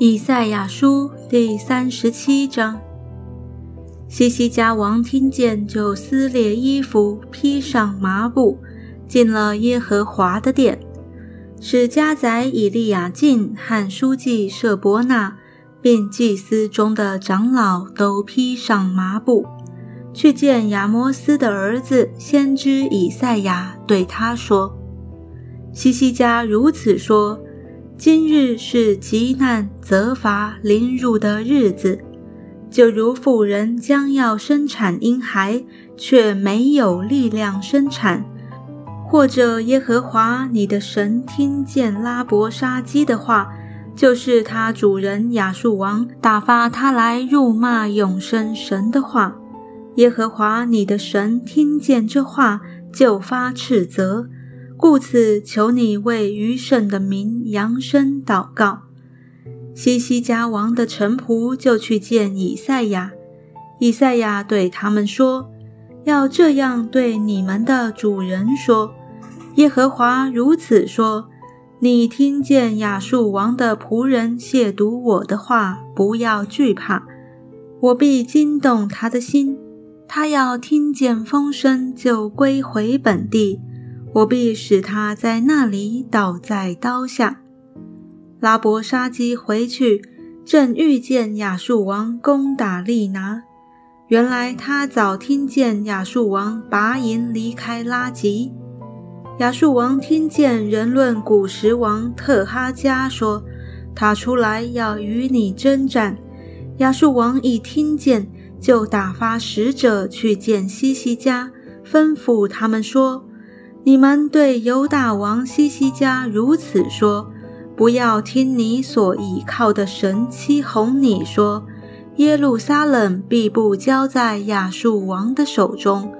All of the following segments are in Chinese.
以赛亚书第三十七章。西西家王听见，就撕裂衣服，披上麻布，进了耶和华的殿，使家宰以利亚敬和书记舍伯纳，并祭司中的长老都披上麻布，去见亚摩斯的儿子先知以赛亚，对他说：“西西家如此说。”今日是极难责罚临入的日子，就如妇人将要生产婴孩，却没有力量生产；或者耶和华你的神听见拉伯沙基的话，就是他主人亚述王打发他来辱骂永生神的话，耶和华你的神听见这话，就发斥责。故此，求你为余圣的名扬声祷告。西西家王的臣仆就去见以赛亚。以赛亚对他们说：“要这样对你们的主人说：耶和华如此说：你听见亚述王的仆人亵渎我的话，不要惧怕，我必惊动他的心，他要听见风声就归回本地。”我必使他在那里倒在刀下。拉伯沙基回去，正遇见亚述王攻打利拿。原来他早听见亚述王拔营离开拉吉。亚述王听见人论古时王特哈加说，他出来要与你征战。亚述王一听见，就打发使者去见西西家，吩咐他们说。你们对犹大王西西家如此说：不要听你所倚靠的神欺哄你说，耶路撒冷必不交在亚述王的手中。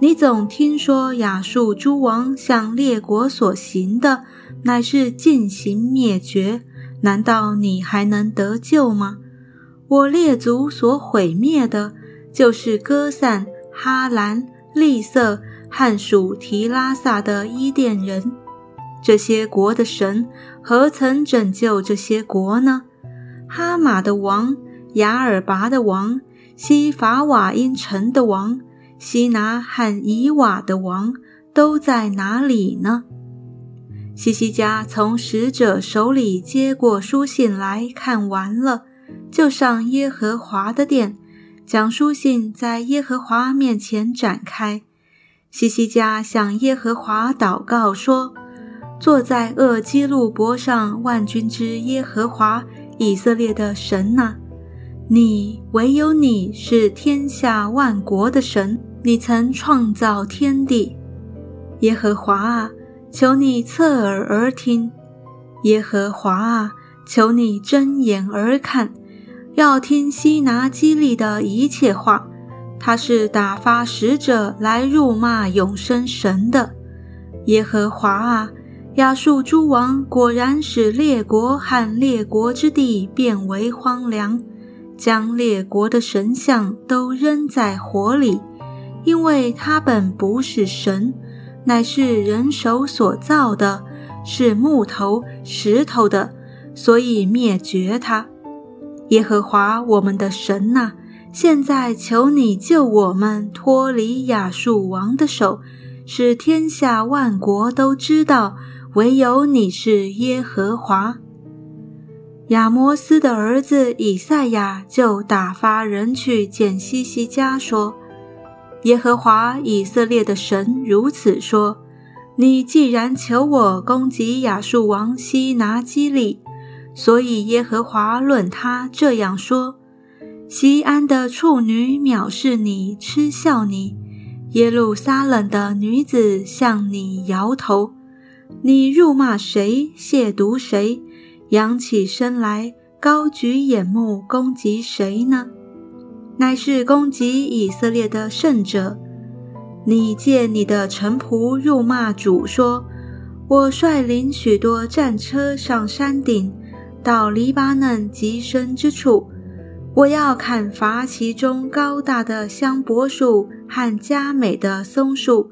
你总听说亚述诸王向列国所行的，乃是进行灭绝。难道你还能得救吗？我列族所毁灭的，就是歌散、哈兰、利色。汉属提拉萨的伊甸人，这些国的神何曾拯救这些国呢？哈马的王、雅尔拔的王、西法瓦因城的王、西拿和以瓦的王都在哪里呢？西西家从使者手里接过书信来看完了，就上耶和华的殿，将书信在耶和华面前展开。西西家向耶和华祷告说：“坐在厄基路伯上万军之耶和华以色列的神呐，你唯有你是天下万国的神，你曾创造天地。耶和华啊，求你侧耳而听；耶和华啊，求你睁眼而看，要听西拿基利的一切话。”他是打发使者来辱骂永生神的耶和华啊！亚述诸王果然使列国和列国之地变为荒凉，将列国的神像都扔在火里，因为他本不是神，乃是人手所造的，是木头石头的，所以灭绝他。耶和华我们的神呐！现在求你救我们脱离亚述王的手，使天下万国都知道唯有你是耶和华。亚摩斯的儿子以赛亚就打发人去见西西家，说：“耶和华以色列的神如此说：你既然求我攻击亚述王西拿基利，所以耶和华论他这样说。”西安的处女藐视你，嗤笑你；耶路撒冷的女子向你摇头。你辱骂谁，亵渎谁，扬起身来，高举眼目攻击谁呢？乃是攻击以色列的圣者。你借你的臣仆辱骂主，说：“我率领许多战车上山顶，到黎巴嫩极深之处。”我要砍伐其中高大的香柏树和佳美的松树，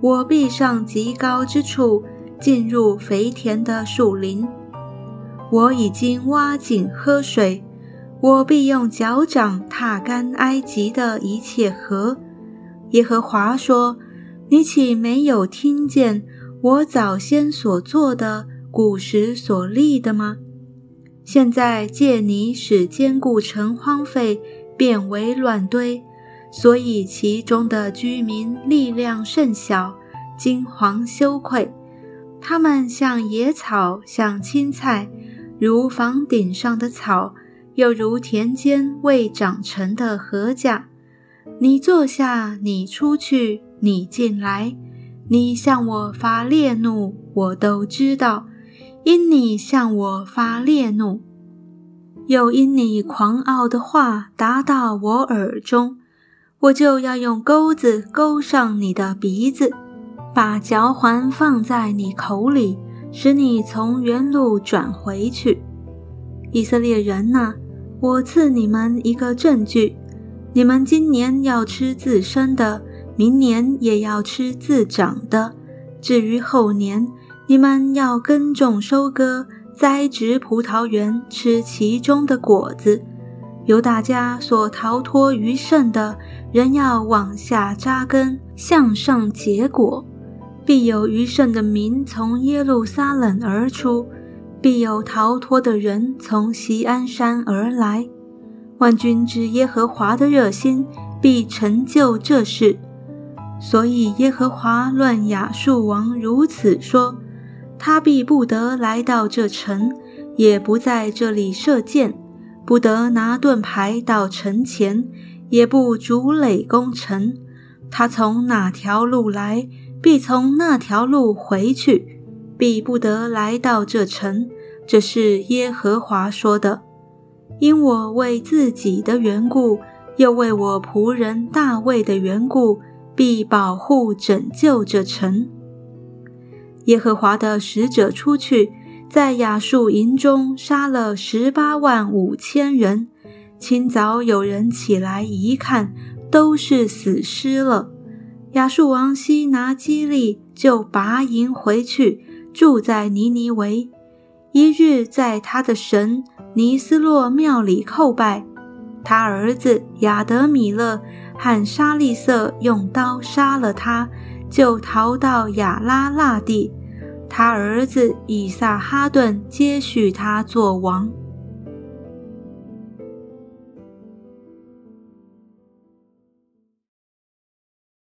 我必上极高之处，进入肥田的树林。我已经挖井喝水，我必用脚掌踏干埃及的一切河。耶和华说：“你岂没有听见我早先所做的，古时所立的吗？现在借你使坚固城荒废，变为乱堆，所以其中的居民力量甚小，惊惶羞愧。他们像野草，像青菜。”如房顶上的草，又如田间未长成的禾稼。你坐下，你出去，你进来，你向我发烈怒，我都知道。因你向我发烈怒，又因你狂傲的话达到我耳中，我就要用钩子钩上你的鼻子，把嚼环放在你口里。使你从原路转回去，以色列人呐，我赐你们一个证据：你们今年要吃自身的，明年也要吃自长的。至于后年，你们要耕种、收割、栽植葡萄园，吃其中的果子。由大家所逃脱余剩的，人要往下扎根，向上结果。必有余剩的民从耶路撒冷而出，必有逃脱的人从锡安山而来。万军之耶和华的热心必成就这事。所以耶和华论亚述王如此说：他必不得来到这城，也不在这里射箭，不得拿盾牌到城前，也不筑垒攻城。他从哪条路来？必从那条路回去，必不得来到这城。这是耶和华说的。因我为自己的缘故，又为我仆人大卫的缘故，必保护拯救这城。耶和华的使者出去，在亚述营中杀了十八万五千人。清早有人起来一看，都是死尸了。亚述王西拿基利就拔营回去，住在尼尼维。一日，在他的神尼斯洛庙里叩拜。他儿子亚德米勒和沙利瑟用刀杀了他，就逃到亚拉腊地。他儿子以撒哈顿接续他做王。